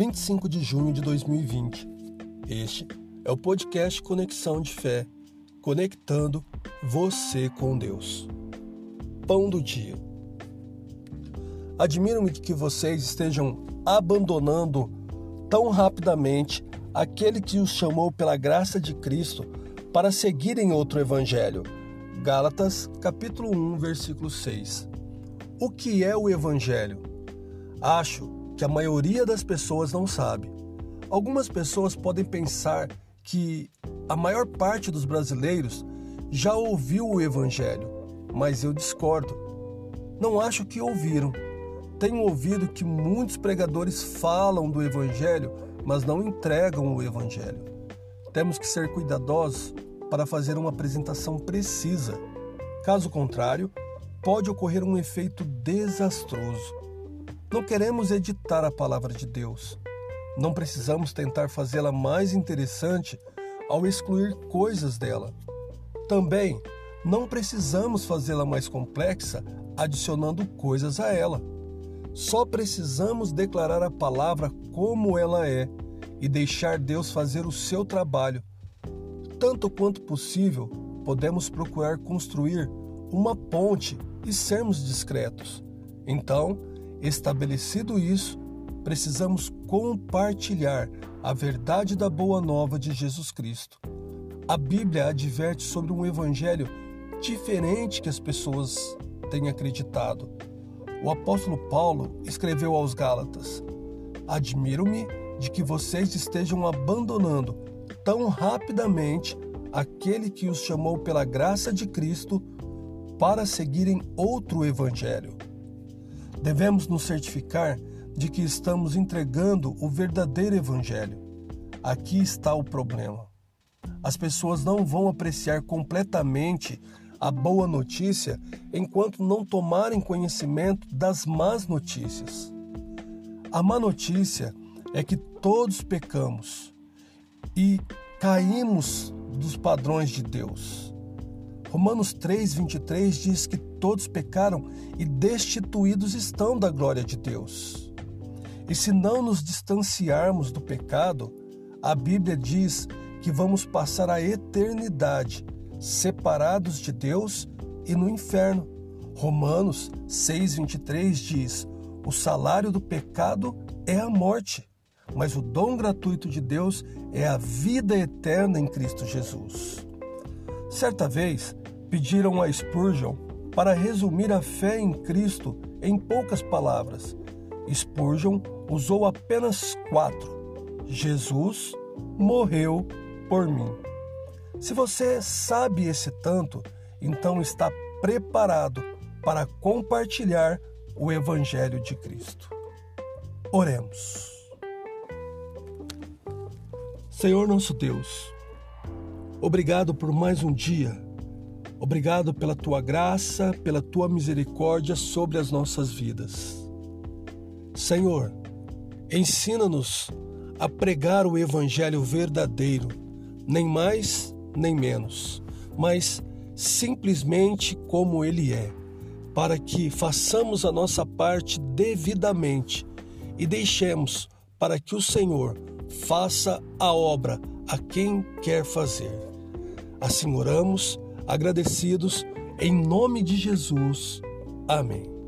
25 de junho de 2020. Este é o podcast Conexão de Fé, conectando você com Deus. Pão do dia. Admiro-me que vocês estejam abandonando tão rapidamente aquele que os chamou pela graça de Cristo para seguirem outro evangelho. Gálatas, capítulo 1, versículo 6. O que é o evangelho? Acho que a maioria das pessoas não sabe. Algumas pessoas podem pensar que a maior parte dos brasileiros já ouviu o evangelho, mas eu discordo. Não acho que ouviram. Tenho ouvido que muitos pregadores falam do evangelho, mas não entregam o evangelho. Temos que ser cuidadosos para fazer uma apresentação precisa. Caso contrário, pode ocorrer um efeito desastroso. Não queremos editar a palavra de Deus. Não precisamos tentar fazê-la mais interessante ao excluir coisas dela. Também não precisamos fazê-la mais complexa adicionando coisas a ela. Só precisamos declarar a palavra como ela é e deixar Deus fazer o seu trabalho. Tanto quanto possível, podemos procurar construir uma ponte e sermos discretos. Então, estabelecido isso, precisamos compartilhar a verdade da boa nova de Jesus Cristo. A Bíblia adverte sobre um evangelho diferente que as pessoas têm acreditado. O apóstolo Paulo escreveu aos Gálatas: Admiro-me de que vocês estejam abandonando tão rapidamente aquele que os chamou pela graça de Cristo para seguirem outro evangelho. Devemos nos certificar de que estamos entregando o verdadeiro evangelho. Aqui está o problema. As pessoas não vão apreciar completamente a boa notícia enquanto não tomarem conhecimento das más notícias. A má notícia é que todos pecamos e caímos dos padrões de Deus. Romanos 3:23 diz que todos pecaram e destituídos estão da glória de Deus. E se não nos distanciarmos do pecado, a Bíblia diz que vamos passar a eternidade separados de Deus e no inferno. Romanos 6:23 diz: "O salário do pecado é a morte, mas o dom gratuito de Deus é a vida eterna em Cristo Jesus." Certa vez, pediram a Spurgeon para resumir a fé em Cristo em poucas palavras. Spurgeon usou apenas quatro: Jesus morreu por mim. Se você sabe esse tanto, então está preparado para compartilhar o Evangelho de Cristo. Oremos. Senhor nosso Deus, obrigado por mais um dia Obrigado pela tua graça, pela tua misericórdia sobre as nossas vidas. Senhor, ensina-nos a pregar o evangelho verdadeiro, nem mais nem menos, mas simplesmente como ele é, para que façamos a nossa parte devidamente e deixemos para que o Senhor faça a obra a quem quer fazer. Assim oramos agradecidos em nome de Jesus. Amém.